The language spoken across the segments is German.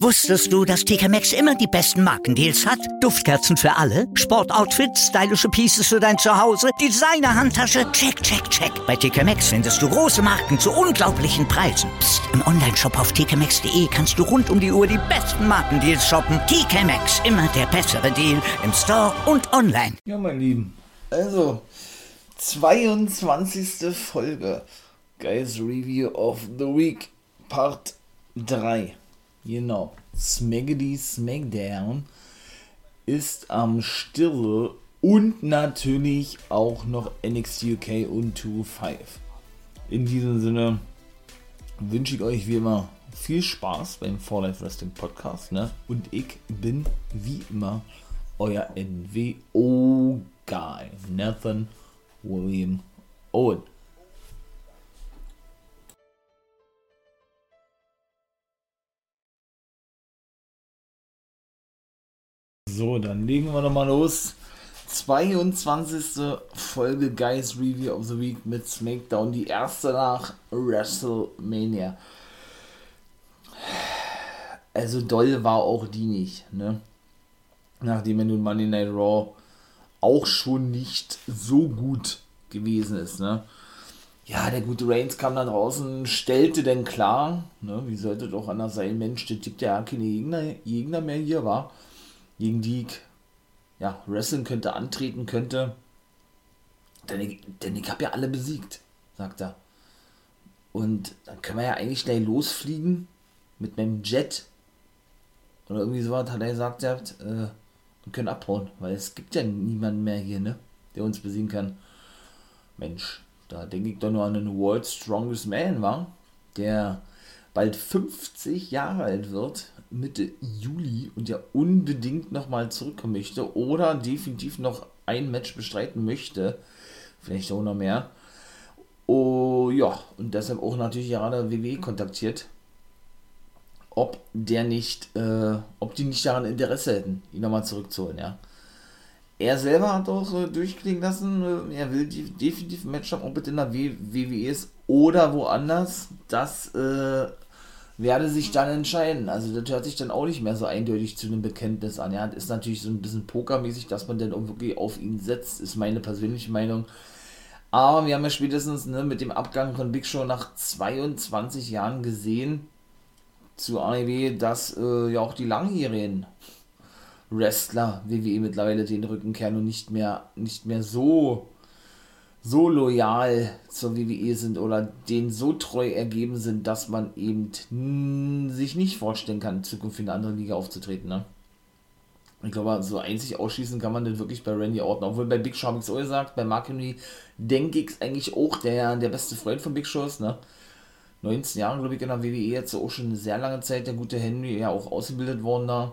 Wusstest du, dass TK Maxx immer die besten Markendeals hat? Duftkerzen für alle, Sportoutfits, stylische Pieces für dein Zuhause, Designer-Handtasche, check, check, check. Bei TK Maxx findest du große Marken zu unglaublichen Preisen. Psst. im Onlineshop auf tkmaxx.de kannst du rund um die Uhr die besten Markendeals shoppen. TK Maxx, immer der bessere Deal im Store und online. Ja, mein Lieben, also 22. Folge Guys Review of the Week Part 3. Genau. Smaggedy Smackdown ist am Stille und natürlich auch noch NXT UK und 2-5. In diesem Sinne wünsche ich euch wie immer viel Spaß beim For Life Wrestling Podcast. Ne? Und ich bin wie immer euer NWO-Guy, Nathan William Owen. So, dann legen wir nochmal los. 22. Folge Guys Review of the Week mit SmackDown, die erste nach WrestleMania. Also doll war auch die nicht, ne? Nachdem er nun Monday Night Raw auch schon nicht so gut gewesen ist, ne? Ja, der gute Reigns kam dann draußen, stellte denn klar, ne, wie sollte doch anders sein, Mensch, der gibt ja keine Gegner, Gegner mehr hier, war gegen die ich ja, wrestlen könnte, antreten könnte. Denn ich, denn ich habe ja alle besiegt, sagt er. Und dann können wir ja eigentlich gleich losfliegen mit meinem Jet. Oder irgendwie sowas hat er gesagt, äh, und können abhauen, weil es gibt ja niemanden mehr hier, ne, der uns besiegen kann. Mensch, da denke ich doch nur an einen World Strongest Man, war, der bald 50 Jahre alt wird Mitte Juli und ja unbedingt nochmal zurückkommen möchte oder definitiv noch ein Match bestreiten möchte, vielleicht auch noch mehr. Oh ja, und deshalb auch natürlich gerade WWE kontaktiert, ob der nicht, äh, ob die nicht daran Interesse hätten, ihn nochmal zurückzuholen, ja. Er selber hat auch äh, durchklingen lassen, äh, er will die, definitiv ein Match haben, ob es in der WWE ist oder woanders. Das äh, werde sich dann entscheiden. Also das hört sich dann auch nicht mehr so eindeutig zu einem Bekenntnis an. Ja, das ist natürlich so ein bisschen pokermäßig, dass man dann auch wirklich auf ihn setzt, ist meine persönliche Meinung. Aber wir haben ja spätestens ne, mit dem Abgang von Big Show nach 22 Jahren gesehen zu AEW, dass äh, ja auch die langjährigen Wrestler WWE mittlerweile den Rücken kehren und nicht mehr, nicht mehr so so loyal zur WWE sind oder denen so treu ergeben sind, dass man eben sich nicht vorstellen kann, in Zukunft in einer anderen Liga aufzutreten. Ne? Ich glaube, so einzig ausschließen kann man das wirklich bei Randy Orton. Obwohl bei Big Show habe ich es auch gesagt, bei Mark Henry denke ich es eigentlich auch, der der beste Freund von Big Show ist. Ne? 19 Jahre, glaube ich, in der WWE jetzt auch schon eine sehr lange Zeit, der gute Henry, ja auch ausgebildet worden da.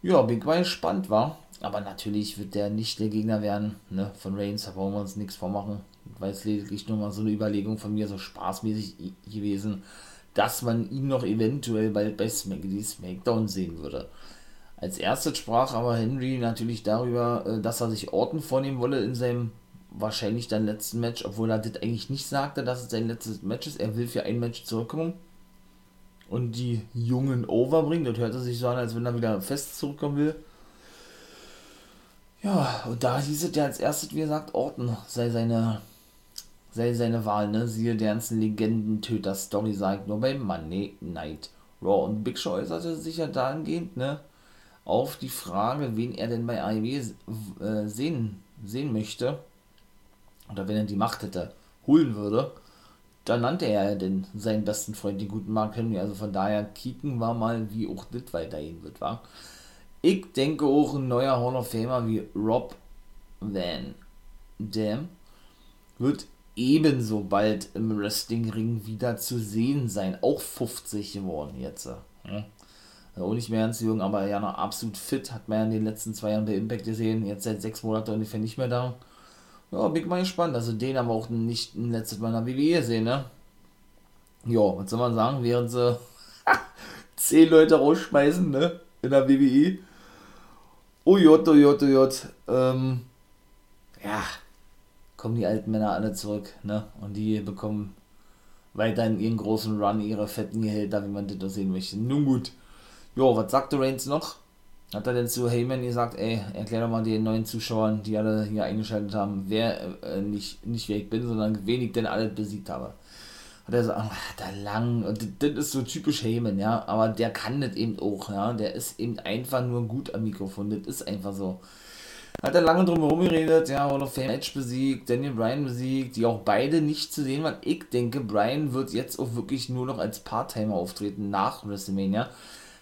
Ja, bin mal gespannt, war. Aber natürlich wird der nicht der Gegner werden ne, von Reigns, da wollen wir uns nichts vormachen. Weil es lediglich nur mal so eine Überlegung von mir, so spaßmäßig gewesen, dass man ihn noch eventuell bald bei Smackdown Smackdown sehen würde. Als erstes sprach aber Henry natürlich darüber, äh, dass er sich Orten vornehmen wolle in seinem wahrscheinlich dann letzten Match, obwohl er das eigentlich nicht sagte, dass es sein letztes Match ist. Er will für ein Match zurückkommen und die Jungen overbringen. Das hört sich so an, als wenn er wieder fest zurückkommen will. Ja, und da hieß es ja als erstes, wie gesagt, Orton sei seine, sei seine Wahl, ne? Siehe der ganzen Legendentöter-Story, sagt nur bei Monday Night Raw. Und Big Show äußerte sich ja dahingehend, ne? Auf die Frage, wen er denn bei AEW äh, sehen, sehen möchte, oder wenn er die Macht hätte, holen würde, dann nannte er denn seinen besten Freund, den guten Mark Henry. Also von daher kicken wir mal, wie auch das weitergehen wird, war. Ich denke auch ein neuer Hall of Famer wie Rob Van Dam wird ebenso bald im Wrestlingring wieder zu sehen sein. Auch 50 geworden jetzt. Ja. Auch nicht mehr ganz jung, aber ja noch absolut fit. Hat man ja in den letzten zwei Jahren bei Impact gesehen. Jetzt seit sechs Monaten ungefähr nicht mehr da. Ja, bin ich mal gespannt. Also den haben wir auch nicht ein letztes Mal in der WWE gesehen, ne? Ja, was soll man sagen? Während sie zehn Leute rausschmeißen, ne? In der WWE Ujot, ujot, ujot. Ähm, ja, kommen die alten Männer alle zurück, ne? Und die bekommen weiter in ihren großen Run, ihre fetten Gehälter, wie man das sehen möchte. Nun gut. Jo, was sagte Reigns noch? Hat er denn zu Heyman gesagt, ey, erklär doch mal den neuen Zuschauern, die alle hier eingeschaltet haben, wer äh, nicht, nicht wer ich bin, sondern wen ich denn alle besiegt habe. Hat er so, ach, da lang, und das ist so typisch Heyman, ja, aber der kann das eben auch, ja, der ist eben einfach nur gut am Mikrofon, das ist einfach so. Hat er lange drum herum geredet, ja, Hall of Fame Edge besiegt, Daniel Bryan besiegt, die auch beide nicht zu sehen waren. Ich denke, Bryan wird jetzt auch wirklich nur noch als Part-Timer auftreten nach WrestleMania.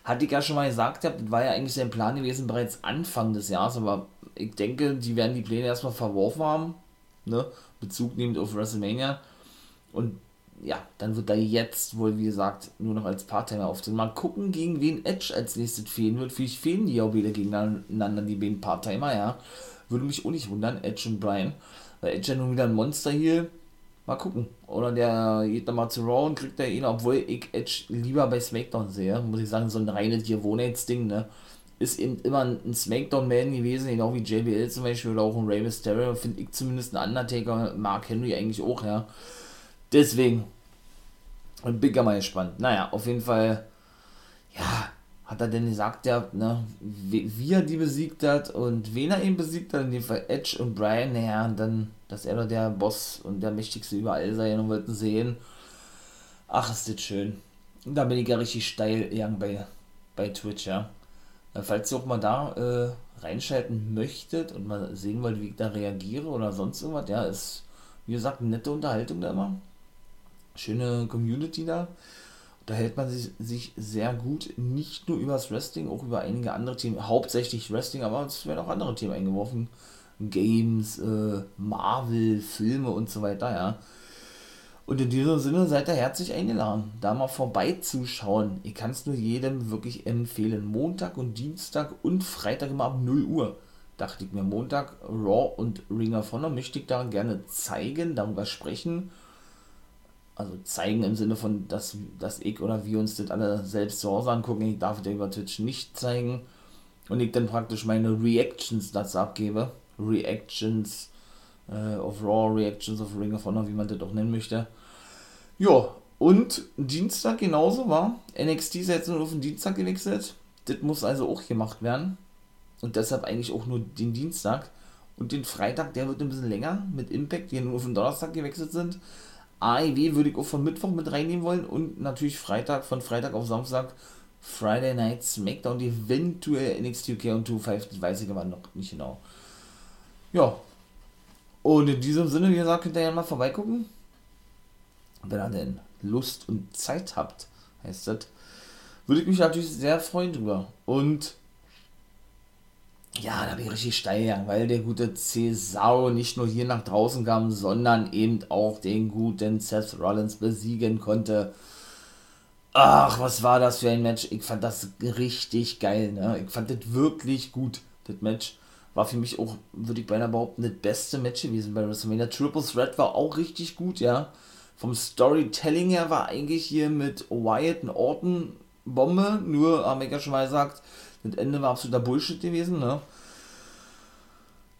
Hatte ich ja schon mal gesagt, das war ja eigentlich sein Plan gewesen bereits Anfang des Jahres, aber ich denke, die werden die Pläne erstmal verworfen haben, ne, Bezug nehmend auf WrestleMania. Und ja, dann wird er jetzt wohl, wie gesagt, nur noch als Part-Timer auftreten. Mal gucken, gegen wen Edge als nächstes fehlen wird. Vielleicht fehlen die auch wieder gegeneinander, die beiden Part-Timer, ja. Würde mich auch nicht wundern, Edge und Brian. Weil Edge ja nun wieder ein Monster hier. Mal gucken. Oder der geht dann mal zu Raw und kriegt er ihn, obwohl ich Edge lieber bei SmackDown sehe. Muss ich sagen, so ein reines Gewohnheitsding, ne. Ist eben immer ein Smackdown-Man gewesen, genau wie JBL zum Beispiel oder auch ein Rey Mysterio. Finde ich zumindest ein Undertaker, Mark Henry eigentlich auch, ja Deswegen bin ich mal gespannt. Naja, auf jeden Fall, ja, hat er denn gesagt, ja, ne, wie, er die besiegt hat und wen er ihn besiegt hat, in dem Fall Edge und Brian, naja, und dann, dass er doch der Boss und der mächtigste überall sei und wollten sehen. Ach, ist das schön. Und da bin ich ja richtig steil bei, bei Twitch, ja. Falls ihr auch mal da äh, reinschalten möchtet und mal sehen wollt, wie ich da reagiere oder sonst irgendwas, ja, ist, wie gesagt, nette Unterhaltung da immer schöne Community da. Da hält man sich, sich sehr gut, nicht nur über das Wrestling, auch über einige andere Themen, hauptsächlich Wrestling, aber es werden auch andere Themen eingeworfen. Games, äh, Marvel, Filme und so weiter, ja. Und in diesem Sinne seid ihr herzlich eingeladen, da mal vorbeizuschauen. Ich kann es nur jedem wirklich empfehlen. Montag und Dienstag und Freitag immer ab 0 Uhr. Dachte ich mir, Montag Raw und Ring of Honor möchte ich da gerne zeigen, darüber sprechen also zeigen im Sinne von, dass, dass ich oder wir uns das alle selbst zu Hause angucken. Ich darf das über Twitch nicht zeigen. Und ich dann praktisch meine Reactions dazu abgebe. Reactions äh, of Raw, Reactions of Ring of Honor, wie man das auch nennen möchte. Ja, und Dienstag genauso war. NXT ist jetzt nur auf den Dienstag gewechselt. Das muss also auch gemacht werden. Und deshalb eigentlich auch nur den Dienstag. Und den Freitag, der wird ein bisschen länger mit Impact, die nur auf den Donnerstag gewechselt sind. AEW würde ich auch von Mittwoch mit reinnehmen wollen und natürlich Freitag, von Freitag auf Samstag Friday Night SmackDown, eventuell NXT UK und 2.5, das weiß ich aber noch nicht genau. Ja. Und in diesem Sinne, wie gesagt, könnt ihr ja mal vorbeigucken. Wenn ihr denn Lust und Zeit habt, heißt das. Würde ich mich natürlich sehr freuen drüber. Und ja, da bin ich richtig steil gegangen, weil der gute Cesaro nicht nur hier nach draußen kam, sondern eben auch den guten Seth Rollins besiegen konnte. Ach, was war das für ein Match? Ich fand das richtig geil, ne? Ich fand das wirklich gut, das Match. War für mich auch, würde ich beinahe behaupten, das beste Match gewesen bei WrestleMania. Triple Threat war auch richtig gut, ja. Vom Storytelling her war eigentlich hier mit Wyatt und Orton Bombe, nur haben wir ja schon mal gesagt, das Ende war absoluter Bullshit gewesen, ne?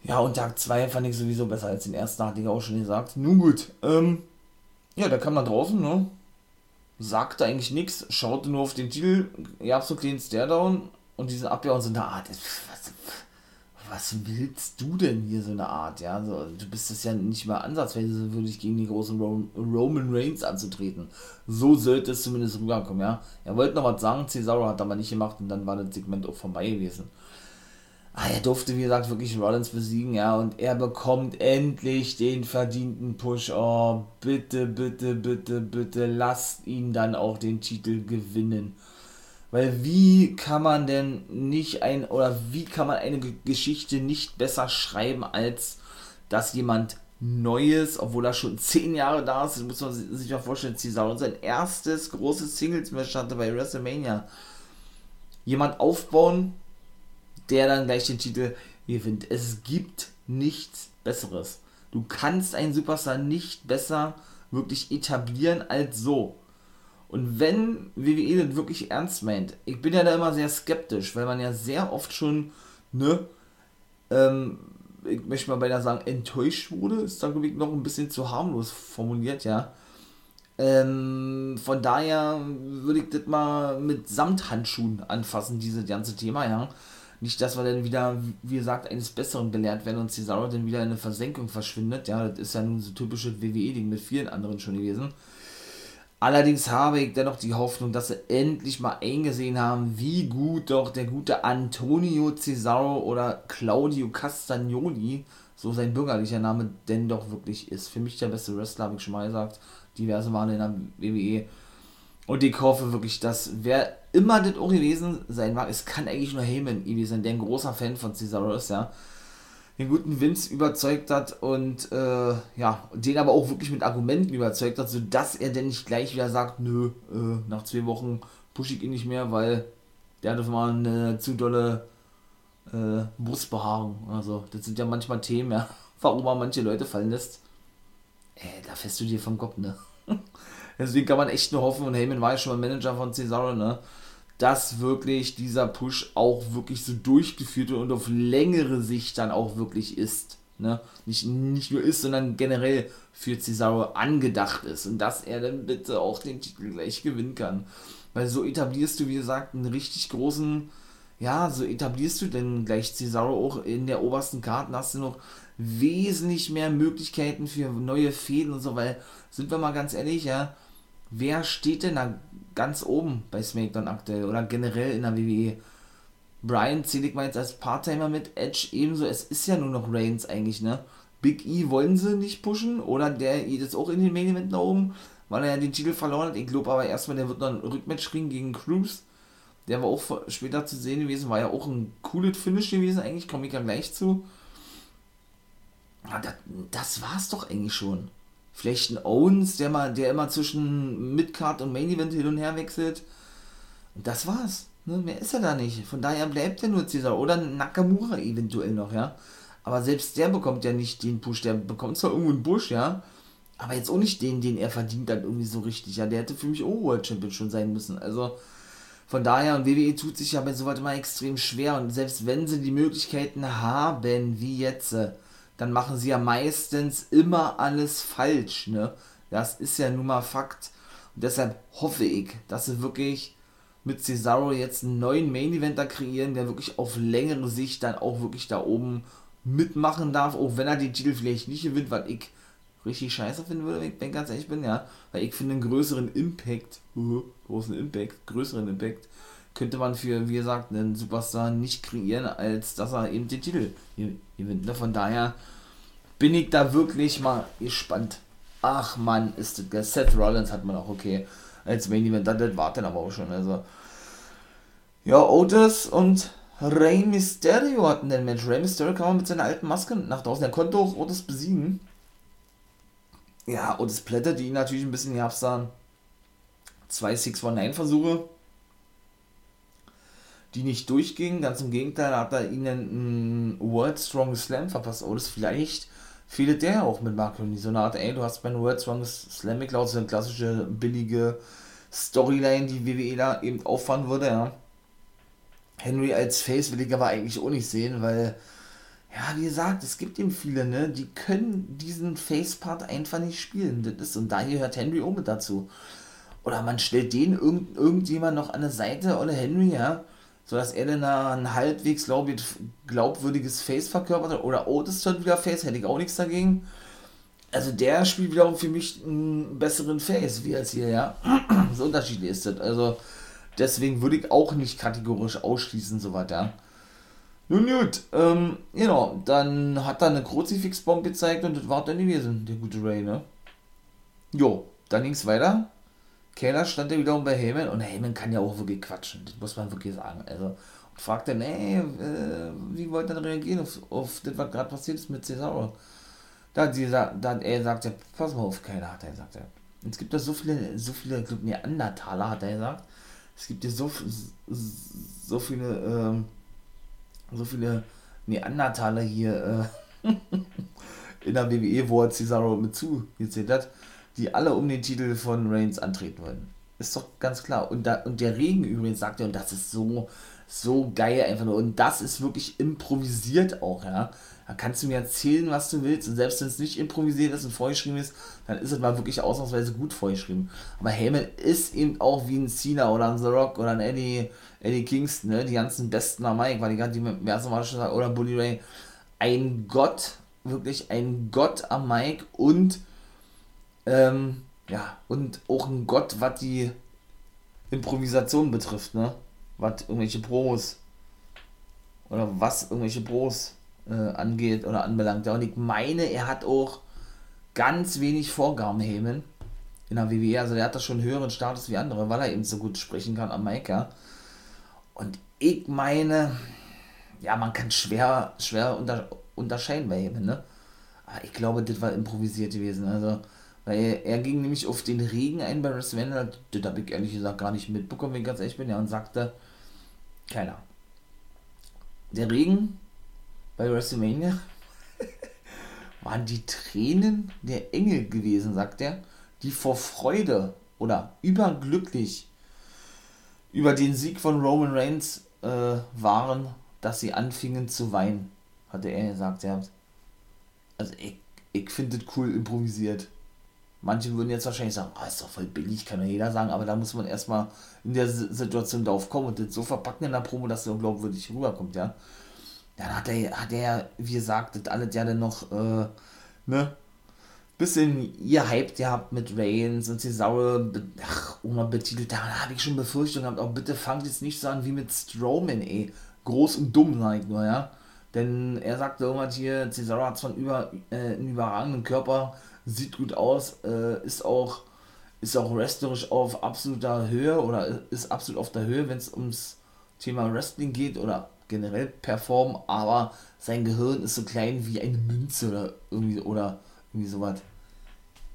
Ja, und Tag 2 fand ich sowieso besser als den ersten, hatte ich auch schon gesagt. Nun gut, ähm, ja, der kam da draußen, ne? Sagte eigentlich nichts, schaute nur auf den Titel, gab so einen kleinen Stare-Down und diese Abwehr und so eine Art, was, was willst du denn hier so eine Art, ja? So, du bist es ja nicht mal ansatzweise würdig gegen die großen Roman Reigns anzutreten. So sollte es zumindest rüberkommen, ja? Er wollte noch was sagen, Cesaro hat aber nicht gemacht und dann war das Segment auch vorbei gewesen. Ah, er durfte, wie gesagt, wirklich Rollins besiegen, ja, und er bekommt endlich den verdienten Push. Oh, bitte, bitte, bitte, bitte, lasst ihn dann auch den Titel gewinnen. Weil wie kann man denn nicht ein, oder wie kann man eine Geschichte nicht besser schreiben, als dass jemand Neues, obwohl er schon zehn Jahre da ist, muss man sich mal vorstellen, Cesaro sein erstes großes Singles-Match hatte bei WrestleMania. Jemand aufbauen, der dann gleich den Titel gewinnt. Es gibt nichts Besseres. Du kannst einen Superstar nicht besser wirklich etablieren als so. Und wenn WWE das wirklich ernst meint, ich bin ja da immer sehr skeptisch, weil man ja sehr oft schon, ne, ähm, ich möchte mal beinahe sagen, enttäuscht wurde, ist da glaube ich noch ein bisschen zu harmlos formuliert, ja. Ähm, von daher würde ich das mal mit Samthandschuhen anfassen, dieses ganze Thema, ja. Nicht, dass wir dann wieder, wie gesagt, eines Besseren belehrt werden und Cesaro dann wieder in eine Versenkung verschwindet. Ja, das ist ja nun so typisches WWE-Ding mit vielen anderen schon gewesen. Allerdings habe ich dennoch die Hoffnung, dass sie endlich mal eingesehen haben, wie gut doch der gute Antonio Cesaro oder Claudio Castagnoli, so sein bürgerlicher Name, denn doch wirklich ist. Für mich der beste Wrestler, habe ich schon mal gesagt. Diverse Male in der WWE. Und ich hoffe wirklich, dass wer immer das auch gewesen sein mag, es kann eigentlich nur Heyman gewesen sein, der ein großer Fan von Cesaro ist, ja den guten Vince überzeugt hat und äh, ja, den aber auch wirklich mit Argumenten überzeugt hat, sodass er denn nicht gleich wieder sagt, nö, äh, nach zwei Wochen pushe ich ihn nicht mehr, weil der hat mal eine zu dolle äh, Brustbehaarung. Also, das sind ja manchmal Themen, ja, warum man manche Leute fallen lässt. Ey, äh, da fährst du dir vom Kopf, ne? Deswegen kann man echt nur hoffen, und Heyman war ja schon mal Manager von Cesaro, ne? Dass wirklich dieser Push auch wirklich so durchgeführt wird und auf längere Sicht dann auch wirklich ist. Ne? Nicht, nicht nur ist, sondern generell für Cesaro angedacht ist und dass er dann bitte auch den Titel gleich gewinnen kann. Weil so etablierst du, wie gesagt, einen richtig großen, ja, so etablierst du denn gleich Cesaro auch in der obersten Karte, hast du noch wesentlich mehr Möglichkeiten für neue Fäden und so, weil, sind wir mal ganz ehrlich, ja, wer steht denn da ganz oben bei SmackDown aktuell oder generell in der WWE? Brian zähle ich mal jetzt als Part-Timer mit, Edge ebenso, es ist ja nur noch Reigns eigentlich, ne? Big E wollen sie nicht pushen oder der geht jetzt auch in den Main Event nach oben, weil er ja den Titel verloren hat. Ich glaube aber erstmal, der wird noch ein Rückmatch kriegen gegen Cruz. Der war auch später zu sehen gewesen, war ja auch ein cooles Finish gewesen, eigentlich komme ich ja gleich zu. Ja, das, das war's doch eigentlich schon. Vielleicht ein Owens, der, mal, der immer zwischen Midcard und Main Event hin und her wechselt. Und das war's. Ne? Mehr ist er da nicht. Von daher bleibt er nur Cesar. Oder Nakamura eventuell noch, ja. Aber selbst der bekommt ja nicht den Push. Der bekommt zwar irgendwo einen Bush, ja. Aber jetzt auch nicht den, den er verdient hat, irgendwie so richtig. Ja, der hätte für mich auch World Champion schon sein müssen. Also von daher, und WWE tut sich ja bei sowas immer extrem schwer. Und selbst wenn sie die Möglichkeiten haben, wie jetzt, äh, dann machen sie ja meistens immer alles falsch, ne? Das ist ja nun mal Fakt. Und deshalb hoffe ich, dass sie wirklich mit Cesaro jetzt einen neuen Main Eventer kreieren, der wirklich auf längere Sicht dann auch wirklich da oben mitmachen darf, auch wenn er den Titel vielleicht nicht gewinnt, weil ich richtig scheiße finden würde, wenn ich ganz ehrlich bin, ja. Weil ich finde einen größeren Impact, uh, großen Impact, größeren Impact, könnte man für, wie gesagt, einen Superstar nicht kreieren, als dass er eben den Titel gewinnt. Ne? Von daher bin ich da wirklich mal gespannt. Ach man, ist das Seth Rollins hat man auch okay als Main Event, das war dann aber auch schon. Also ja, Otis und Rey Mysterio hatten den Match. Rey Mysterio kam mit seiner alten Maske nach draußen. Er konnte auch Otis besiegen. Ja, Otis plätterte ihn natürlich ein bisschen die Zwei 619-Versuche die nicht durchgingen. Ganz im Gegenteil hat er ihnen einen World Strongest Slam verpasst. Oh, das vielleicht fehlt der auch mit Mark Henry. So eine Art, ey, du hast bei World Strongest Slam geklaut, so eine klassische billige Storyline, die WWE da eben auffahren würde, ja. Henry als Face will ich aber eigentlich auch nicht sehen, weil, ja, wie gesagt, es gibt eben viele, ne, die können diesen Face-Part einfach nicht spielen. Das ist, und da gehört Henry auch mit dazu. Oder man stellt den irgend, irgendjemand noch an der Seite, oder Henry, ja, sodass dann ein halbwegs glaubwürdiges Face verkörpert hat. Oder Otis schon wieder Face, hätte ich auch nichts dagegen. Also der spielt wiederum für mich einen besseren Face, wie als hier, ja. so unterschiedlich ist das. Also deswegen würde ich auch nicht kategorisch ausschließen, so weiter. Nun gut, ähm, genau, dann hat er eine Kruzifixbomb gezeigt und das war dann gewesen, der gute Ray, ne? Jo, dann ging es weiter. Kayla stand ja wiederum bei Heyman und Heyman kann ja auch wirklich quatschen, das muss man wirklich sagen. Also, und fragt dann, äh, wie wollt ihr dann reagieren auf, auf das, was gerade passiert ist mit Cesaro? Da hat, da hat er gesagt, ja, pass mal auf, Kayla, hat er gesagt. Ja. Es gibt da so viele, so viele, ich Neandertaler, hat er gesagt. Es gibt ja so, so viele, ähm, so viele Neandertaler hier äh, in der WWE, wo er Cesaro mit zugezählt hat die alle um den Titel von Reigns antreten wollen. Ist doch ganz klar. Und, da, und der Regen übrigens sagt er, und das ist so, so geil einfach nur. Und das ist wirklich improvisiert auch, ja. da kannst du mir erzählen, was du willst. Und selbst wenn es nicht improvisiert ist und vorgeschrieben ist, dann ist es mal wirklich ausnahmsweise gut vorgeschrieben. Aber Heyman ist eben auch wie ein Cena oder ein The Rock oder ein Eddie, Eddie Kingston, ne? die ganzen besten am Mike, weil die ganzen, die mehrere Mal schon oder Bully Ray, ein Gott, wirklich ein Gott am Mike und ähm, ja, und auch ein Gott, was die Improvisation betrifft, ne? Was irgendwelche Pros oder was irgendwelche Pros äh, angeht oder anbelangt. Ja, und ich meine, er hat auch ganz wenig Vorgaben, Heyman, in der WWE. Also der hat da schon höheren Status wie andere, weil er eben so gut sprechen kann am Mike. Und ich meine, ja, man kann schwer, schwer unter, unterscheiden bei Heyman, ne? Aber ich glaube, das war improvisiert gewesen. Also, weil er ging nämlich auf den Regen ein bei WrestleMania, das habe ich ehrlich gesagt gar nicht mitbekommen, wenn ich ganz ehrlich bin, ja, und sagte, keiner. Der Regen bei WrestleMania waren die Tränen der Engel gewesen, sagt er, die vor Freude oder überglücklich über den Sieg von Roman Reigns äh, waren, dass sie anfingen zu weinen, hatte er gesagt. Ja. Also ich, ich finde das cool improvisiert. Manche würden jetzt wahrscheinlich sagen, ah, ist doch voll billig, kann ja jeder sagen, aber da muss man erstmal in der Situation drauf kommen und das so verpacken in der Promo, dass es glaubwürdig rüberkommt, ja. Dann hat er, hat er, wie gesagt, das alles ja dann noch, äh, ne, bisschen ihr hyped gehabt mit Reigns und Cesaro, ach, Oma betitelt, da habe ich schon Befürchtungen gehabt, auch bitte fangt jetzt nicht so an wie mit Strowman, ey. Groß und dumm, sag ich nur, ja. Denn er sagte irgendwann hier, Cesaro hat zwar einen, über, äh, einen überragenden Körper, sieht gut aus, äh, ist auch ist auch wrestlerisch auf absoluter Höhe oder ist absolut auf der Höhe, wenn es ums Thema Wrestling geht oder generell performen, aber sein Gehirn ist so klein wie eine Münze oder irgendwie oder irgendwie sowas.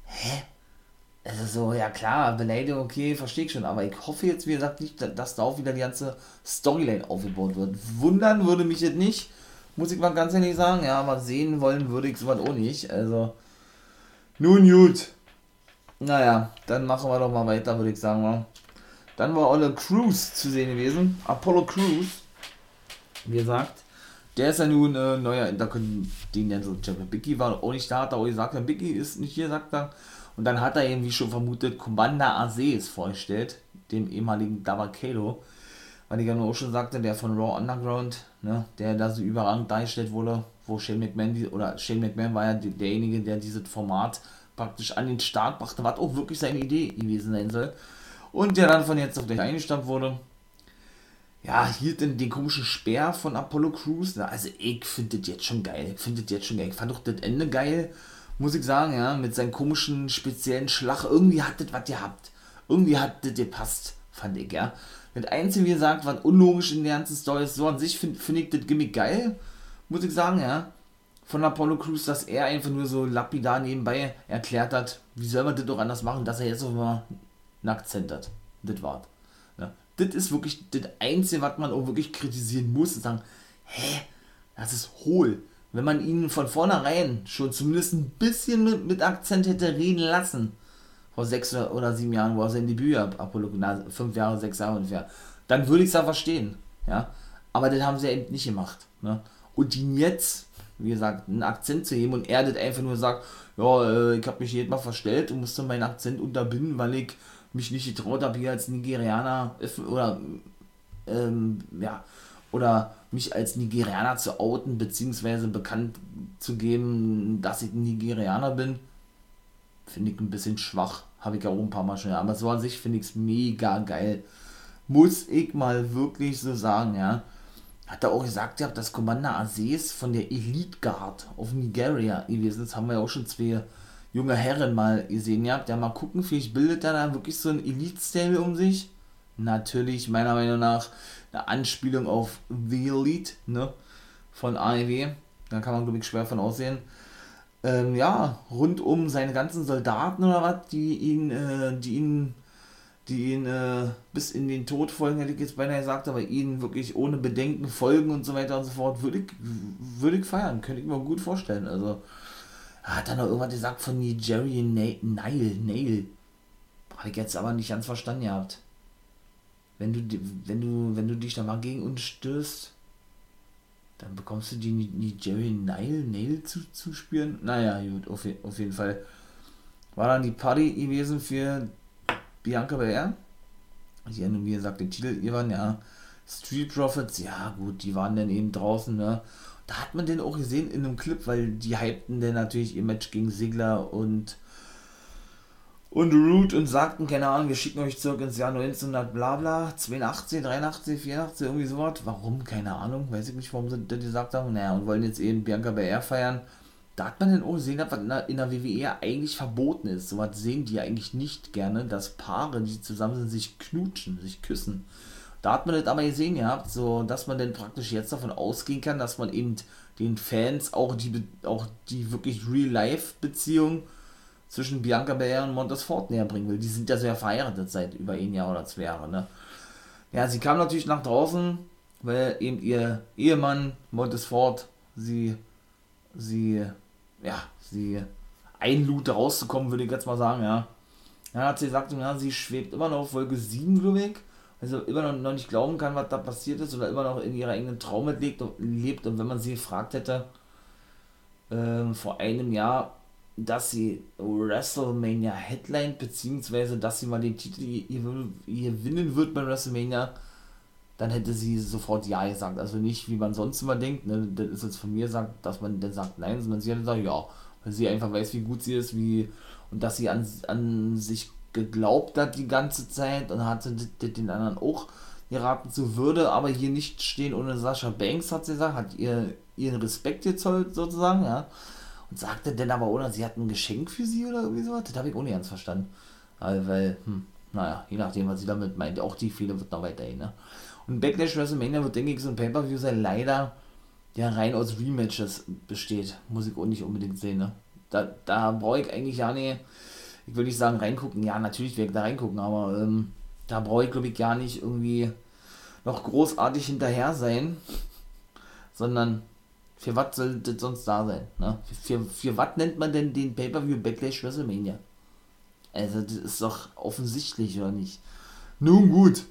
Hä? Also so, ja klar, Beleidigung, okay, verstehe ich schon, aber ich hoffe jetzt, wie gesagt, nicht, dass da auch wieder die ganze Storyline aufgebaut wird. Wundern würde mich jetzt nicht, muss ich mal ganz ehrlich sagen, ja, aber sehen wollen würde ich sowas auch nicht, also nun gut. Naja, dann machen wir doch mal weiter, würde ich sagen. Dann war Olle Cruz zu sehen gewesen. Apollo Cruz wie gesagt. Der ist ja nun äh, neuer Intercontinental Champion. Biggie war auch nicht da, hat er auch gesagt, Biggie ist nicht hier, sagt er. Und dann hat er eben, wie schon vermutet, Commander Aziz vorgestellt, dem ehemaligen Dabakelo. Weil ich ja nur auch schon sagte, der von Raw Underground, ne, der da so überragend dargestellt wurde, wo Shane McMahon, oder Shane McMahon war ja derjenige, der dieses Format praktisch an den Start brachte, was auch wirklich seine Idee gewesen sein soll. Und der dann von jetzt auf gleich eingestampft wurde ja, hielt den, den komischen Speer von Apollo Crews. Also ich finde das jetzt schon geil. Ich finde das jetzt schon geil. Ich fand doch das Ende geil, muss ich sagen, ja, mit seinem komischen speziellen Schlag. Irgendwie hat das was gehabt. Irgendwie hat das gepasst, fand ich, ja. Das Einzige, wie gesagt, was unlogisch in der ganzen Story ist, so an sich finde find ich das Gimmick geil, muss ich sagen, ja. Von Apollo Crews, dass er einfach nur so lapidar nebenbei erklärt hat, wie soll man das doch anders machen, dass er jetzt auf einmal Akzent hat. Das war's das ist wirklich das Einzige, was man auch wirklich kritisieren muss und sagen, hä, das ist hohl. Wenn man ihn von vornherein schon zumindest ein bisschen mit, mit Akzent hätte reden lassen, vor sechs oder sieben Jahren, wo er sein Debüt hat, Apollo, na, fünf Jahre, sechs Jahre ungefähr, dann würde ich es ja verstehen. Ja? Aber das haben sie ja eben nicht gemacht. Ne? Und ihn jetzt, wie gesagt, einen Akzent zu heben und er das einfach nur sagt, ja, äh, ich habe mich jedes Mal verstellt und musste meinen Akzent unterbinden, weil ich mich nicht getraut habe, hier als Nigerianer oder ähm, ja, oder mich als Nigerianer zu outen, beziehungsweise bekannt zu geben, dass ich ein Nigerianer bin, finde ich ein bisschen schwach. Habe ich ja auch ein paar Mal schon. Aber so an sich finde ich es mega geil. Muss ich mal wirklich so sagen, ja. Hat er auch gesagt, ja, dass Commander Aziz von der Elite Guard auf Nigeria gewesen ist. Haben wir ja auch schon zwei junge Herren mal gesehen habt, ja mal gucken, vielleicht bildet er da wirklich so ein Elite-Stable um sich. Natürlich, meiner Meinung nach, eine Anspielung auf The Elite, ne, von AEW. Da kann man, glaube ich, schwer von aussehen. Ähm, ja, rund um seine ganzen Soldaten oder was, die ihn, äh, die ihn, die ihn äh, bis in den Tod folgen, hätte ich jetzt beinahe gesagt, aber ihnen wirklich ohne Bedenken folgen und so weiter und so fort, würde ich, würde ich feiern, könnte ich mir gut vorstellen. Also, hat er noch irgendwas gesagt von Nigerian Nile, Nail. Habe ich jetzt aber nicht ganz verstanden gehabt. Wenn du, wenn du, wenn du dich da mal gegen uns stößt, dann bekommst du die, Jerry Nile, Nail zu, zu spüren. Naja, gut, auf, auf jeden Fall. War dann die Party gewesen für Bianca Belair. Die ja nun, wie gesagt, den Titel ihr waren, ja. Street Profits, ja gut, die waren dann eben draußen, ne. Da hat man den auch gesehen in einem Clip, weil die hypten dann natürlich ihr Match gegen Sigler und und Root und sagten, keine Ahnung, wir schicken euch zurück ins Jahr 1900, bla bla, 82, 83, 84, irgendwie sowas. Warum? Keine Ahnung, weiß ich nicht, warum sie das gesagt haben. Naja, und wollen jetzt eben Bianca Belair feiern. Da hat man dann auch gesehen, was in der, in der WWE eigentlich verboten ist. Sowas sehen die eigentlich nicht gerne, dass Paare, die zusammen sind, sich knutschen, sich küssen. Da hat man das aber gesehen gehabt, so dass man dann praktisch jetzt davon ausgehen kann, dass man eben den Fans auch die, auch die wirklich Real-Life-Beziehung zwischen Bianca Belair und Montes Ford näher bringen will. Die sind ja sehr verheiratet seit über ein Jahr oder zwei Jahre, ne? Ja, sie kam natürlich nach draußen, weil eben ihr Ehemann Montes Ford sie, sie, ja, sie einlud, rauszukommen, würde ich jetzt mal sagen, ja. Ja, hat sie gesagt, ja, sie schwebt immer noch auf Folge 7, glaube ich. Also immer noch, noch nicht glauben kann, was da passiert ist, oder immer noch in ihrer eigenen Traum lebt und, lebt. Und wenn man sie gefragt hätte, äh, vor einem Jahr, dass sie WrestleMania Headline, beziehungsweise dass sie mal den Titel gewinnen wird bei WrestleMania, dann hätte sie sofort Ja gesagt. Also nicht, wie man sonst immer denkt, ne, das ist jetzt von mir sagt, dass man dann sagt Nein, sondern sie hätte gesagt Ja, weil sie einfach weiß, wie gut sie ist, wie und dass sie an, an sich geglaubt hat die ganze Zeit und hatte den anderen auch geraten zu würde, aber hier nicht stehen ohne Sascha Banks, hat sie gesagt, hat ihr ihren Respekt gezollt sozusagen, ja und sagte dann aber, oder sie hat ein Geschenk für sie oder irgendwie sowas. Das habe ich auch nicht ganz verstanden. Weil, weil hm, naja, je nachdem, was sie damit meint, auch die Fehler wird noch weiterhin. Ne? Und Backlash WrestleMania wird, denke ich, so ein Pay-Per-View sein, leider ja rein aus Rematches besteht. Muss ich auch nicht unbedingt sehen. Ne? Da, da brauche ich eigentlich ja nicht, ich will nicht sagen reingucken, ja, natürlich werde ich da reingucken, aber ähm, da brauche ich, glaube ich, gar nicht irgendwie noch großartig hinterher sein, sondern für was soll das sonst da sein? Ne? Für, für, für was nennt man denn den Pay-Per-View Backlash WrestleMania? Also, das ist doch offensichtlich, oder nicht? Nun gut.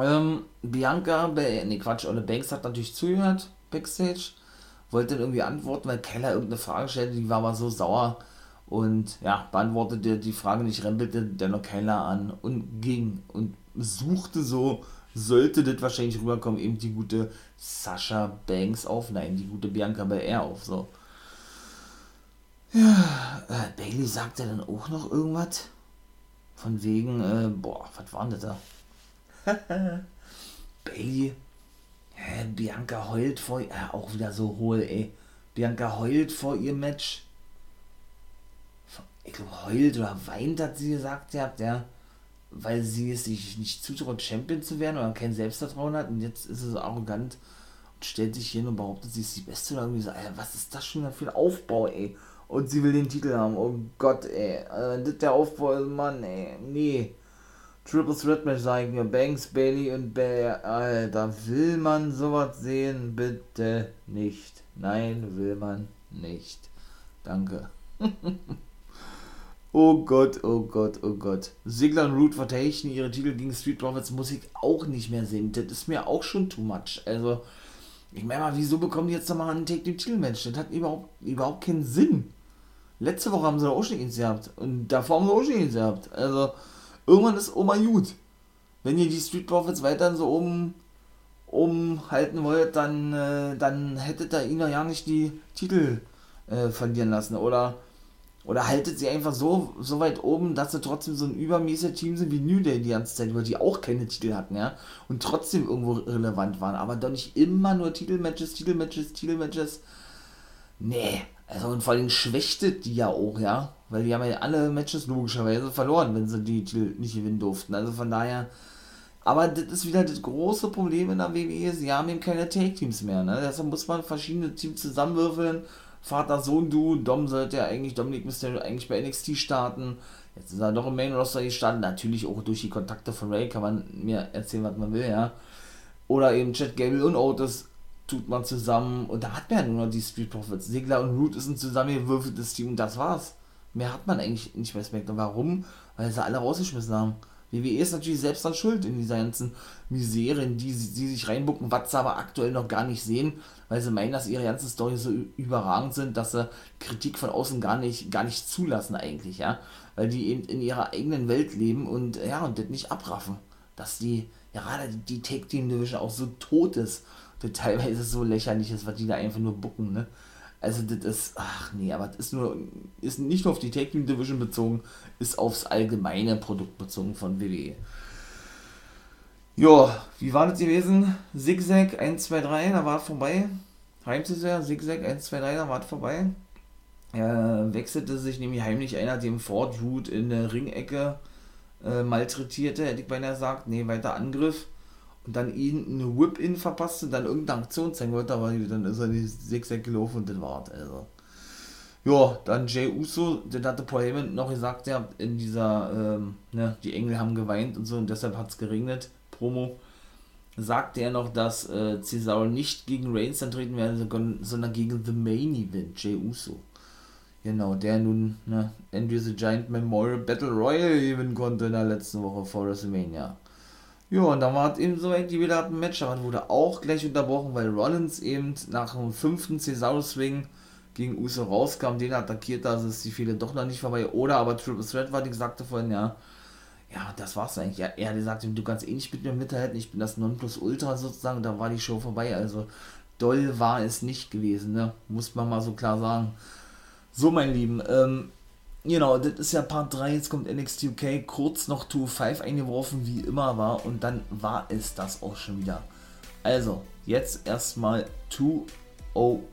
Ähm, Bianca, ne Quatsch, Olle Banks hat natürlich zugehört, Backstage. Wollte dann irgendwie antworten, weil Keller irgendeine Frage stellte, die war aber so sauer. Und ja, beantwortete die Frage nicht, rempelte dennoch Keller an und ging und suchte so sollte das wahrscheinlich rüberkommen, eben die gute Sascha Banks auf, nein, die gute Bianca Belair auf, so. Ja, äh, Bailey sagt ja dann auch noch irgendwas. Von wegen, äh, boah, was war denn das da? Bailey, hä, Bianca heult vor, äh, auch wieder so hohl, ey. Bianca heult vor ihr Match. Ich glaube, heult oder weint, hat sie gesagt, ihr habt, ja weil sie es sich nicht zutraut, Champion zu werden oder kein Selbstvertrauen hat und jetzt ist sie so arrogant und stellt sich hin und behauptet, sie ist die Beste oder irgendwie so, Alter, was ist das schon für ein Aufbau, ey? Und sie will den Titel haben, oh Gott, ey. Wenn das der Aufbau Mann, ey, nee. Triple Threat Match wir, Banks, Bailey und Bear, Alter, will man sowas sehen? Bitte nicht. Nein, will man nicht. Danke. Oh Gott, oh Gott, oh Gott. Sigler und Root verteidigen ihre Titel gegen Street Profits muss ich auch nicht mehr sehen. Das ist mir auch schon too much. Also, ich meine mal, wieso bekommen die jetzt nochmal einen Take Team Match? Das hat überhaupt, überhaupt keinen Sinn. Letzte Woche haben sie auch schon gehabt. Und davor haben sie auch schon gehabt. Also, irgendwann ist Oma gut. Wenn ihr die Street Profits weiterhin so oben, oben halten wollt, dann, äh, dann hättet ihr ihnen ja nicht die Titel äh, verlieren lassen. Oder oder haltet sie einfach so, so weit oben, dass sie trotzdem so ein übermäßiges Team sind wie New Day die ganze Zeit, weil die auch keine Titel hatten, ja. Und trotzdem irgendwo relevant waren. Aber doch nicht immer nur Titelmatches, Titelmatches, Titelmatches. Nee. Also und vor allem schwächte die ja auch, ja. Weil die haben ja alle Matches logischerweise verloren, wenn sie die Titel nicht gewinnen durften. Also von daher. Aber das ist wieder das große Problem in der WWE. Sie haben eben keine Take-Teams mehr. Ne? Deshalb muss man verschiedene Teams zusammenwürfeln Vater-Sohn-Du. Dom sollte ja eigentlich, Dominik müsste ja eigentlich bei NXT starten. Jetzt ist er doch im Main Roster gestartet. Natürlich auch durch die Kontakte von Ray kann man mir erzählen, was man will, ja. Oder eben Chad Gable und Otis tut man zusammen. Und da hat man ja nur noch die Street Profits. Sigler und Root ist ein zusammengewürfeltes Team und das war's. Mehr hat man eigentlich nicht bei SmackDown. Warum? Weil sie alle rausgeschmissen haben. WWE ist natürlich selbst dann schuld in dieser ganzen Misere, in die sie, sich reinbucken, was sie aber aktuell noch gar nicht sehen, weil sie meinen, dass ihre ganzen Storys so überragend sind, dass sie Kritik von außen gar nicht, gar nicht zulassen eigentlich, ja. Weil die eben in ihrer eigenen Welt leben und ja, und das nicht abraffen. Dass die, gerade die Take Team Division auch so tot ist, das teilweise so lächerlich ist, was die da einfach nur bucken, ne. Also das ist, ach nee, aber das ist nur, ist nicht nur auf die Tag Team Division bezogen, ist aufs allgemeine Produkt bezogen von WWE. Ja, wie war das gewesen? Zigzag 1, 2, 3, da war es vorbei. Heimsaison, Zigzag 1, 2, 3, da war es vorbei. Er wechselte sich nämlich heimlich einer, dem Ford Root in der Ringecke äh, malträtierte, hätte ich beinahe gesagt. Nee, weiter Angriff und dann ihn eine Whip-In verpasst und dann irgendeine Aktion zeigen wollte, aber dann ist er die 6 gelaufen und das war's. Also. Ja, dann Jay Uso, den hatte Paul Heyman noch gesagt, ja, in dieser, ähm, ne, die Engel haben geweint und so und deshalb hat es geregnet, Promo, sagte er noch, dass äh, Cesaro nicht gegen Reigns antreten werde, sondern gegen The Main Event, Jay Uso. Genau, der nun ne, Andrew the Giant Memorial Battle Royale gewinnen konnte in der letzten Woche vor WrestleMania. Ja, und dann war es eben so, die wieder ein Match, aber wurde auch gleich unterbrochen, weil Rollins eben nach dem fünften Cesaro-Swing gegen Uso rauskam, den attackiert, also ist die viele doch noch nicht vorbei. Oder aber Triple Threat war, die sagte vorhin, ja, ja, das war's eigentlich. Ja, er gesagt, du kannst eh nicht mit mir mithalten, ich bin das Nonplusultra sozusagen, da war die Show vorbei. Also doll war es nicht gewesen, ne? Muss man mal so klar sagen. So, mein Lieben, ähm, Genau, das ist ja Part 3, jetzt kommt NXT UK, kurz noch 2-5 eingeworfen, wie immer war, und dann war es das auch schon wieder. Also, jetzt erstmal 205.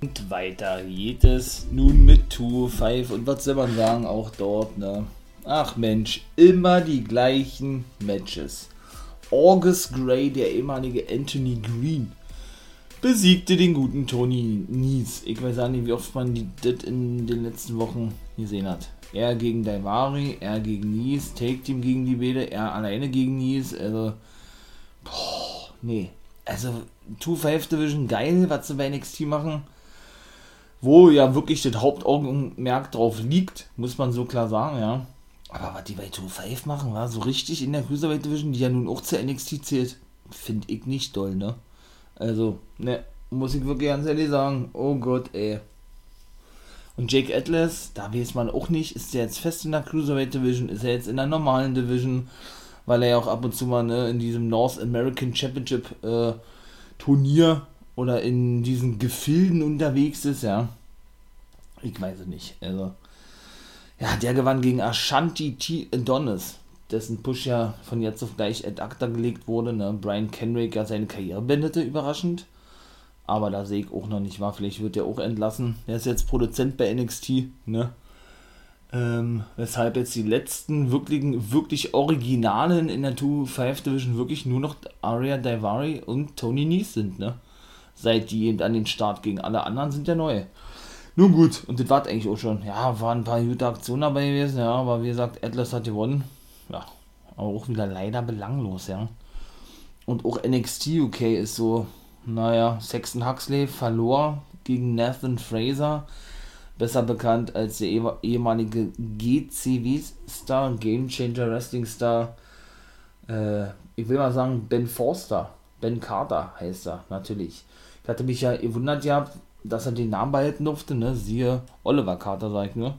Und weiter geht es nun mit 205 und was soll man sagen, auch dort, ne? Ach Mensch, immer die gleichen Matches. August Gray, der ehemalige Anthony Green, besiegte den guten Tony Nies. Ich weiß auch nicht, wie oft man das in den letzten Wochen gesehen hat. Er gegen Daivari, er gegen Nies, Take Team gegen die Bede, er alleine gegen Nies. Also, boah, nee. Also, 2-5 Division, geil, was sie bei NXT machen. Wo ja wirklich das Hauptaugenmerk drauf liegt, muss man so klar sagen, ja. Aber was die bei 2-5 machen, war so richtig in der Cruiserweight Division, die ja nun auch zur NXT zählt, finde ich nicht doll, ne? Also, ne, muss ich wirklich ganz ehrlich sagen. Oh Gott, ey. Und Jake Atlas, da weiß man auch nicht, ist der jetzt fest in der Cruiserweight Division, ist er jetzt in der normalen Division, weil er ja auch ab und zu mal ne, in diesem North American Championship äh, Turnier oder in diesen Gefilden unterwegs ist, ja. Ich weiß es nicht. Also, ja, der gewann gegen Ashanti T. Adonis dessen Push ja von jetzt auf gleich ad acta gelegt wurde. Ne? Brian Kenrick ja seine Karriere beendete, überraschend. Aber da sehe ich auch noch nicht mal. Vielleicht wird er auch entlassen. Er ist jetzt Produzent bei NXT. Ne? Ähm, weshalb jetzt die letzten wirklichen, wirklich Originalen in der 2-5 Division wirklich nur noch Aria Daivari und Tony Nies sind. Ne? Seit die an den Start gegen alle anderen sind ja neu. Nun gut, und das war eigentlich auch schon. Ja, waren ein paar gute Aktionen dabei gewesen, ja, aber wie gesagt, Atlas hat gewonnen ja, aber auch wieder leider belanglos, ja. Und auch NXT UK ist so, naja, Sexton Huxley verlor gegen Nathan Fraser, besser bekannt als der ehemalige GCW-Star, Game Changer Wrestling Star, äh, ich will mal sagen, Ben Forster, Ben Carter heißt er, natürlich. Ich hatte mich ja gewundert gehabt, dass er den Namen behalten durfte, ne, siehe Oliver Carter, sag ich nur.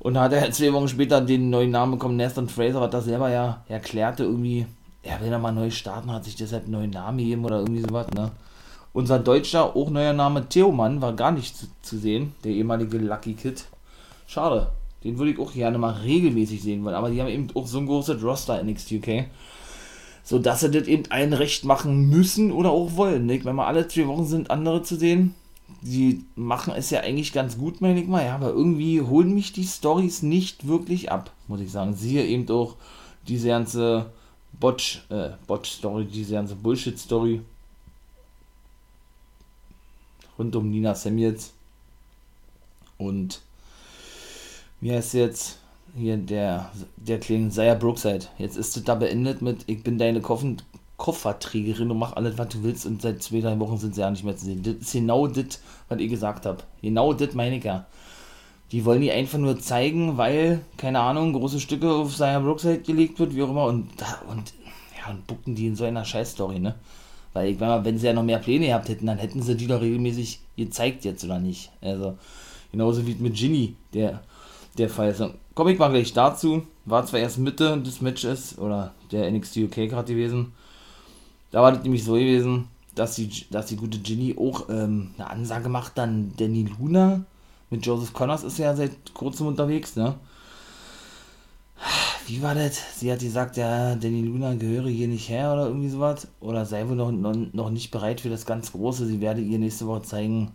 Und da hat er zwei Wochen später den neuen Namen bekommen, Nathan Fraser, hat das selber ja erklärte, irgendwie, er will ja mal neu starten, hat sich deshalb einen neuen Namen gegeben oder irgendwie sowas, ne? Unser deutscher, auch neuer Name Theomann war gar nicht zu, zu sehen, der ehemalige Lucky Kid. Schade. Den würde ich auch gerne mal regelmäßig sehen wollen, aber die haben eben auch so ein großes Roster NXT UK. So dass sie das eben allen recht machen müssen oder auch wollen. Nicht? Wenn wir alle zwei Wochen sind, andere zu sehen, die machen es ja eigentlich ganz gut, meine ich mal, ja, aber irgendwie holen mich die Stories nicht wirklich ab, muss ich sagen. Siehe eben auch diese ganze Botch, äh, Botch-Story, diese ganze Bullshit-Story rund um Nina Samuels und wie heißt jetzt hier der, der kleine Saya Brookside. Jetzt ist es da beendet mit Ich bin deine Koffen, Kofferträgerin und mach alles, was du willst und seit zwei, drei Wochen sind sie ja nicht mehr zu sehen. Das ist genau das, was ich gesagt habe. Genau das meine ich ja. die wollen die einfach nur zeigen, weil, keine Ahnung, große Stücke auf seiner Brookside gelegt wird, wie auch immer, und, und, ja, und bucken die in so einer Scheißstory, ne? Weil ich meine, wenn sie ja noch mehr Pläne gehabt hätten, dann hätten sie die doch regelmäßig gezeigt jetzt, oder nicht? Also, genauso wie mit Ginny, der, der Fall ist. Komme ich mal gleich dazu. War zwar erst Mitte des Matches, oder der NXT UK gerade gewesen. Da war das nämlich so gewesen, dass die, dass die gute Ginny auch ähm, eine Ansage macht, dann Danny Luna mit Joseph Connors ist ja seit kurzem unterwegs, ne? Wie war das? Sie hat gesagt, ja, Danny Luna gehöre hier nicht her oder irgendwie sowas. Oder sei wohl noch, noch, noch nicht bereit für das ganz Große. Sie werde ihr nächste Woche zeigen,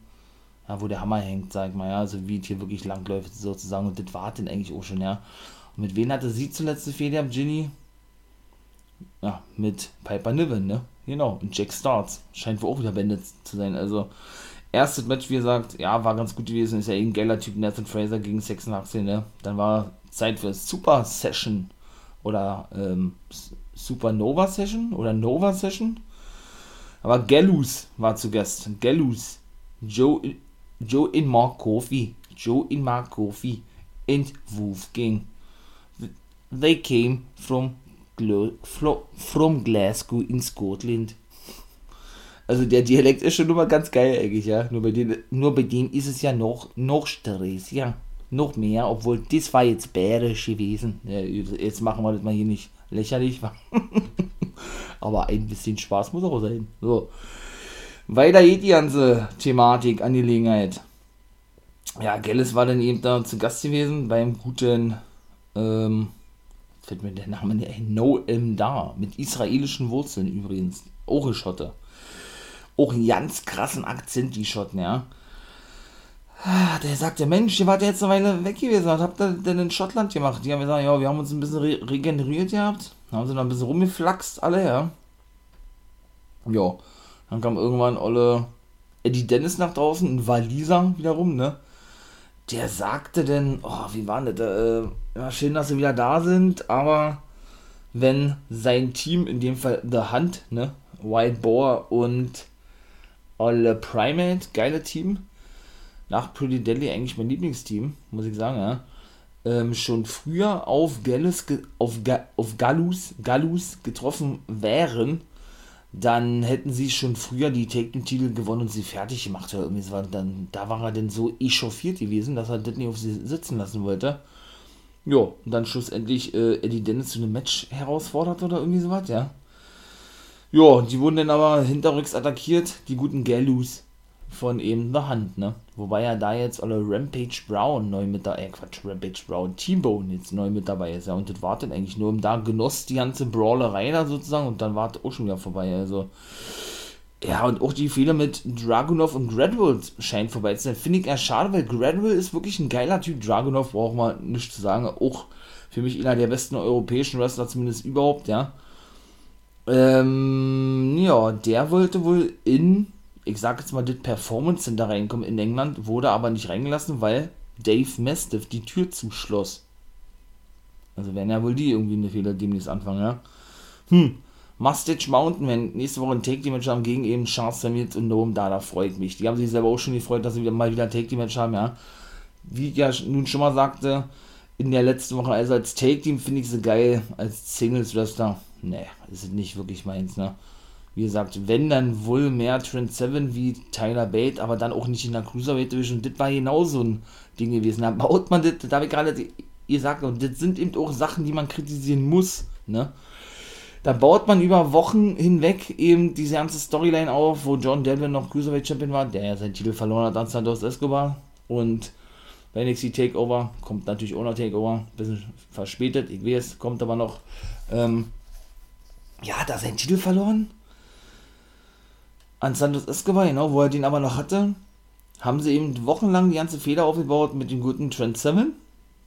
ja, wo der Hammer hängt, sag ich mal, ja. Also wie es hier wirklich langläuft sozusagen. Und das war denn eigentlich auch schon, ja. Und mit wem hatte sie zuletzt die Fehler, Ginny? Ja, mit Piper Niven, ne? Genau. Und Jack Starts. Scheint wohl auch wieder beendet zu sein. Also, erstes Match, wie gesagt, ja, war ganz gut gewesen. Ist ja ein geiler Typ, Nathan Fraser gegen 86, ne? Dann war Zeit für Super Session oder ähm, Supernova Session oder Nova Session. Aber Gallus war zu Gast. Gallus. Joe, Joe in Mark Coffee. Joe in Mark Coffee. And Wolfgang. They came from, from Glasgow in Scotland. Also der Dialekt ist schon immer ganz geil eigentlich, ja. Nur bei denen, nur bei denen ist es ja noch, noch Stress, ja. Noch mehr, obwohl das war jetzt bärisch gewesen. Ja, jetzt machen wir das mal hier nicht lächerlich. Aber ein bisschen Spaß muss auch sein. So. Weiter geht die ganze Thematik, Angelegenheit. Ja, Gelles war dann eben da zu Gast gewesen beim guten, ähm, fällt mir der Name nicht ein, Noem Da, mit israelischen Wurzeln übrigens. Auch Schotte auch einen ganz krassen Akzent, die Schotten, ja. Ah, der sagt ja, Mensch, ihr wart ja jetzt eine Weile weg gewesen, was habt ihr denn in Schottland gemacht? Die haben gesagt, ja, wir haben uns ein bisschen re regeneriert gehabt, haben sie dann ein bisschen rumgeflaxt, alle, ja. Ja, dann kam irgendwann Olle Eddie Dennis nach draußen, ein Waliser wiederum, ne. Der sagte denn, oh, wie war das, äh, ja, schön, dass sie wieder da sind, aber wenn sein Team, in dem Fall The Hunt, ne, White Boar und Olle Primate, geile Team. Nach Pretty Deadly eigentlich mein Lieblingsteam, muss ich sagen, ja. Ähm, schon früher auf Gallus, auf, Ga, auf Gallus, Gallus getroffen wären, dann hätten sie schon früher die Take-Titel gewonnen und sie fertig gemacht. Oder irgendwie so. dann, da war er denn so echauffiert gewesen, dass er das nicht auf sie sitzen lassen wollte. Ja, und dann schlussendlich äh, Eddie Dennis zu einem Match herausfordert oder irgendwie sowas, ja. Ja, die wurden dann aber hinterrücks attackiert, die guten Gallus von eben der Hand, ne? Wobei ja da jetzt alle Rampage Brown neu mit dabei, äh Quatsch, Rampage Brown, T-Bone jetzt neu mit dabei ist, ja, und das wartet eigentlich nur, um da genoss die ganze Brawlerei da sozusagen und dann war das auch schon wieder vorbei, also. Ja, und auch die Fehler mit Dragunov und Gradwood scheint vorbei zu sein. Finde ich eher schade, weil Gradwood ist wirklich ein geiler Typ. Dragunov braucht man nichts zu sagen. Auch für mich einer der besten europäischen Wrestler, zumindest überhaupt, ja. Ähm, ja, der wollte wohl in, ich sag jetzt mal, das Performance Center reinkommen in England, wurde aber nicht reingelassen, weil Dave Mastiff die Tür zuschloss. Also werden ja wohl die irgendwie eine Fehler demnächst anfangen, ja. Hm, Mustache Mountain, wenn nächste Woche ein Take-Match haben gegen eben Charles Samuels und Noam da, da freut mich. Die haben sich selber auch schon gefreut, dass sie wieder mal wieder ein Take-Match haben, ja. Wie ich ja nun schon mal sagte, in der letzten Woche, also als Take-Team finde ich sie geil, als Singles-Wrestler nee, ist nicht wirklich meins, ne? Wie gesagt, wenn dann wohl mehr Trent 7 wie Tyler Bate, aber dann auch nicht in der Cruiserweight Division. Das war genau so ein Ding gewesen. Da baut man das, da habe ich gerade gesagt, und das sind eben auch Sachen, die man kritisieren muss, ne? Da baut man über Wochen hinweg eben diese ganze Storyline auf, wo John Devlin noch Cruiserweight Champion war, der ja seinen Titel verloren hat an Santos Escobar. Und bei NXT Takeover kommt natürlich auch noch Takeover, bisschen verspätet, ich weiß, kommt aber noch. Ähm, ja, hat er seinen Titel verloren? An Santos Escobar, genau, wo er den aber noch hatte, haben sie eben wochenlang die ganze Feder aufgebaut mit dem guten Trent Seven,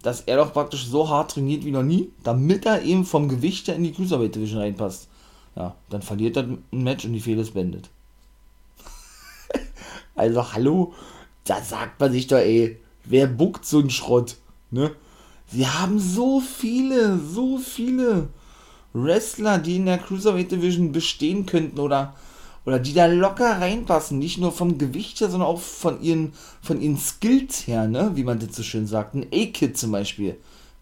dass er doch praktisch so hart trainiert wie noch nie, damit er eben vom Gewicht her in die Cruiserweight Division reinpasst. Ja, dann verliert er ein Match und die Fehler ist beendet. also, hallo, da sagt man sich doch, ey, wer buckt so einen Schrott, ne? Sie haben so viele, so viele Wrestler, die in der Cruiserweight Division bestehen könnten oder, oder die da locker reinpassen, nicht nur vom Gewicht her, sondern auch von ihren, von ihren Skills her, ne, wie man das so schön sagt. Ein A-Kid zum Beispiel.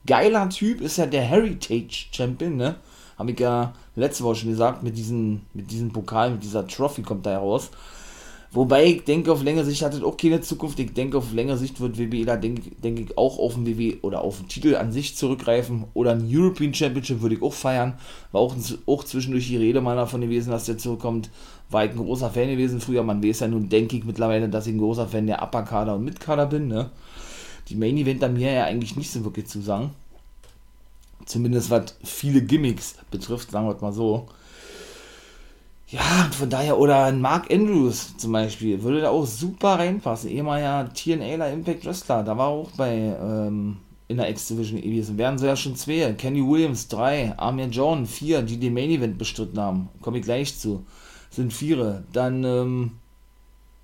Geiler Typ ist ja der Heritage Champion, ne? Habe ich ja letzte Woche schon gesagt, mit diesem, mit diesem Pokal, mit dieser Trophy kommt da heraus. Wobei ich denke, auf längere Sicht hat es auch keine Zukunft. Ich denke, auf längere Sicht wird WWE da, denke denk ich, auch auf den WWE oder auf den Titel an sich zurückgreifen. Oder ein European Championship würde ich auch feiern. War auch, auch zwischendurch die Rede mal davon gewesen, dass der zurückkommt. War ich ein großer Fan gewesen früher. Man weiß ja nun, denke ich mittlerweile, dass ich ein großer Fan der Upper-Kader und Mid-Kader bin. Ne? Die Main Eventer mir ja eigentlich nicht so wirklich zu sagen. Zumindest was viele Gimmicks betrifft, sagen wir mal so. Ja, von daher, oder ein Mark Andrews zum Beispiel, würde da auch super reinpassen. Ehemaliger TNA Impact Wrestler, da war auch bei ähm, in der X-Division gewesen. Wären sie ja schon zwei. Kenny Williams, drei. Amir John, vier, die den Main Event bestritten haben. Komme ich gleich zu. Sind vier. Dann, ähm,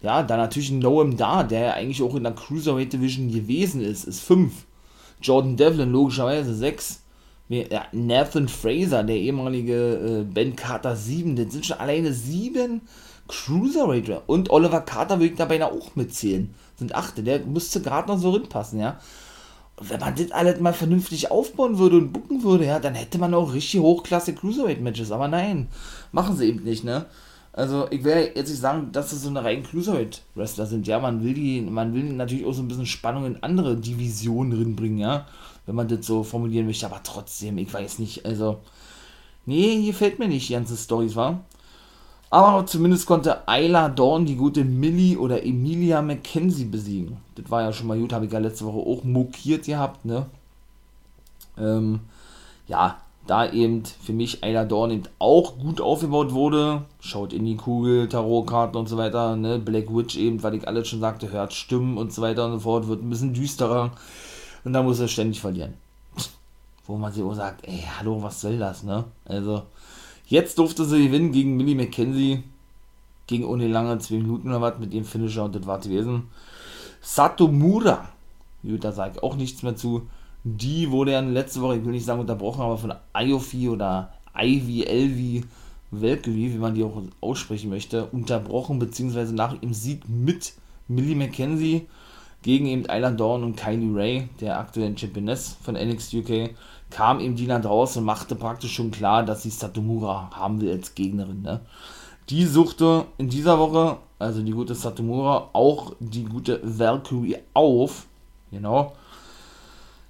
ja, dann natürlich ein Noam da, der ja eigentlich auch in der Cruiserweight Division gewesen ist, ist fünf. Jordan Devlin, logischerweise sechs ja, Nathan Fraser, der ehemalige äh, Ben Carter 7, das sind schon alleine sieben Cruiserweight und Oliver Carter würde ich dabei auch mitzählen. Sind achte, der müsste gerade noch so rinpassen, ja. Und wenn man das alles mal vernünftig aufbauen würde und bucken würde, ja, dann hätte man auch richtig hochklasse Cruiserweight-Matches, aber nein, machen sie eben nicht, ne. Also ich werde jetzt nicht sagen, dass das so eine rein Cruiserweight-Wrestler sind. Ja, man will die, man will natürlich auch so ein bisschen Spannung in andere Divisionen drin bringen, ja wenn man das so formulieren möchte, aber trotzdem, ich weiß nicht, also, nee, hier fällt mir nicht die ganze Storys, war. Aber zumindest konnte Ayla Dawn die gute Millie oder Emilia McKenzie besiegen. Das war ja schon mal gut, habe ich ja letzte Woche auch mokiert gehabt, ne? Ähm, ja, da eben für mich Ayla Dawn eben auch gut aufgebaut wurde. Schaut in die Kugel, Tarotkarten und so weiter, ne? Black Witch eben, weil ich alles schon sagte, hört Stimmen und so weiter und so fort, wird ein bisschen düsterer. Und dann muss er ständig verlieren. Wo man sich auch sagt, ey, hallo, was soll das, ne? Also, jetzt durfte sie gewinnen gegen Millie McKenzie. Ging ohne lange zwei Minuten oder was mit dem Finisher und das war gewesen. Satomura. Gut, da sage ich auch nichts mehr zu. Die wurde ja letzte Woche, ich will nicht sagen unterbrochen, aber von Iofi oder Ivy, Elvi, Welkevi, wie man die auch aussprechen möchte, unterbrochen, beziehungsweise nach ihrem Sieg mit Millie McKenzie gegen eben Island Dawn und Kylie Ray, der aktuellen Championess von NXT UK, kam eben dann raus und machte praktisch schon klar, dass sie Satomura haben will als Gegnerin. Ne? Die suchte in dieser Woche, also die gute Satomura, auch die gute Valkyrie auf. Genau.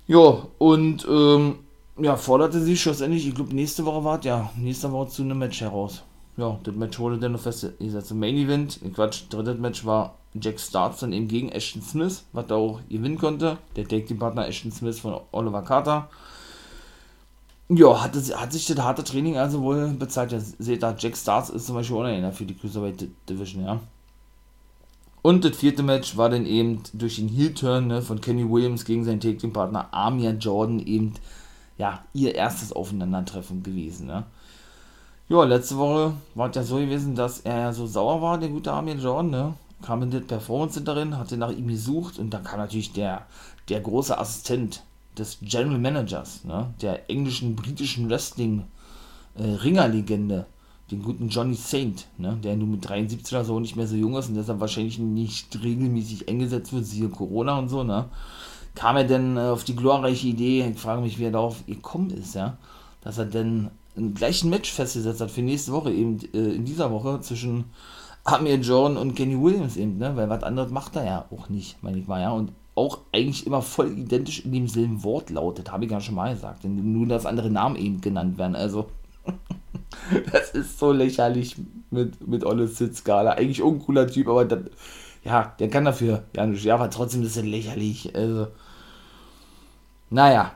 Ja, und ähm, ja, forderte sie schlussendlich, ich glaube nächste Woche war ja, nächste Woche zu einem Match heraus. Ja, das Match wurde dann noch festgesetzt. Main Event, Quatsch, drittes Match war Jack Starts dann eben gegen Ashton Smith, was er auch gewinnen konnte. Der Take Team Partner Ashton Smith von Oliver Carter. Ja, hat, hat sich das harte Training also wohl bezahlt. Ihr seht da, Jack Starts ist zum Beispiel auch für die Cruiserweight Division, ja. Und das vierte Match war dann eben durch den Heel-Turn ne, von Kenny Williams gegen seinen Take Team Partner Amir Jordan eben, ja, ihr erstes Aufeinandertreffen gewesen, ne. Ja, letzte Woche war es ja so gewesen, dass er so sauer war, der gute Amir Jordan, ne kam in das Performance Centerin, hatte nach ihm gesucht und dann kam natürlich der, der große Assistent des General Managers, ne, der englischen, britischen Wrestling äh, den guten Johnny Saint, ne, der nun mit 73 oder so nicht mehr so jung ist und deshalb wahrscheinlich nicht regelmäßig eingesetzt wird, siehe Corona und so, ne, kam er denn äh, auf die glorreiche Idee, ich frage mich, wie er darauf gekommen ist, ja, dass er denn einen gleichen Match festgesetzt hat für nächste Woche, eben äh, in dieser Woche zwischen Amir Jordan und Kenny Williams eben, ne? Weil was anderes macht er ja auch nicht, meine ich mal, ja. Und auch eigentlich immer voll identisch in demselben Wort lautet, habe ich ja schon mal gesagt. Denn nur dass andere Namen eben genannt werden. Also, das ist so lächerlich mit, mit Olle Sitzskala. Eigentlich auch ein cooler Typ, aber dann, ja, der kann dafür. Ja, ja, aber trotzdem ist er lächerlich. Also, naja.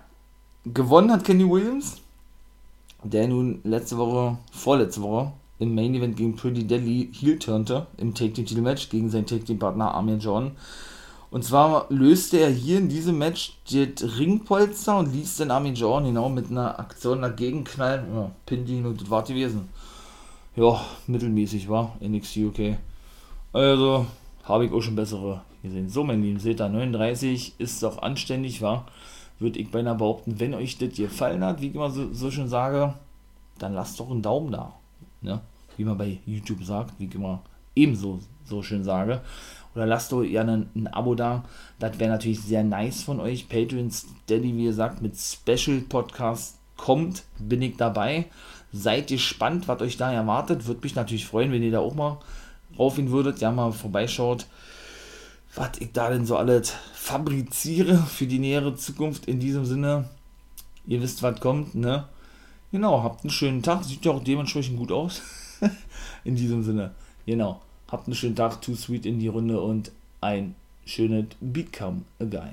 Gewonnen hat Kenny Williams, der nun letzte Woche, vorletzte Woche, im Main Event gegen Pretty Deadly heel turnte im Take Team Title Match gegen seinen Take Team Partner Amir John. Und zwar löste er hier in diesem Match das Ringpolster und ließ den Armin John genau mit einer Aktion dagegen knallen. Ja, Pindin und das war gewesen. Ja, mittelmäßig war NXT UK. Also, habe ich auch schon bessere gesehen. So, mein Lieben, seht ihr, 39 ist doch anständig, war. Würde ich beinahe behaupten, wenn euch das gefallen hat, wie ich immer so, so schon sage, dann lasst doch einen Daumen da. Ne? wie man bei YouTube sagt, wie ich immer ebenso so schön sage. Oder lasst doch gerne ein Abo da. Das wäre natürlich sehr nice von euch. Patreon Steady, wie gesagt, mit Special Podcast kommt, bin ich dabei. Seid gespannt, was euch da erwartet. Würde mich natürlich freuen, wenn ihr da auch mal raufgehen würdet, ja mal vorbeischaut, was ich da denn so alles fabriziere für die nähere Zukunft. In diesem Sinne, ihr wisst, was kommt, ne? Genau, habt einen schönen Tag. Sieht ja auch dementsprechend gut aus. in diesem Sinne, genau. Habt einen schönen Tag, Too Sweet in die Runde und ein schönes Become a Guy.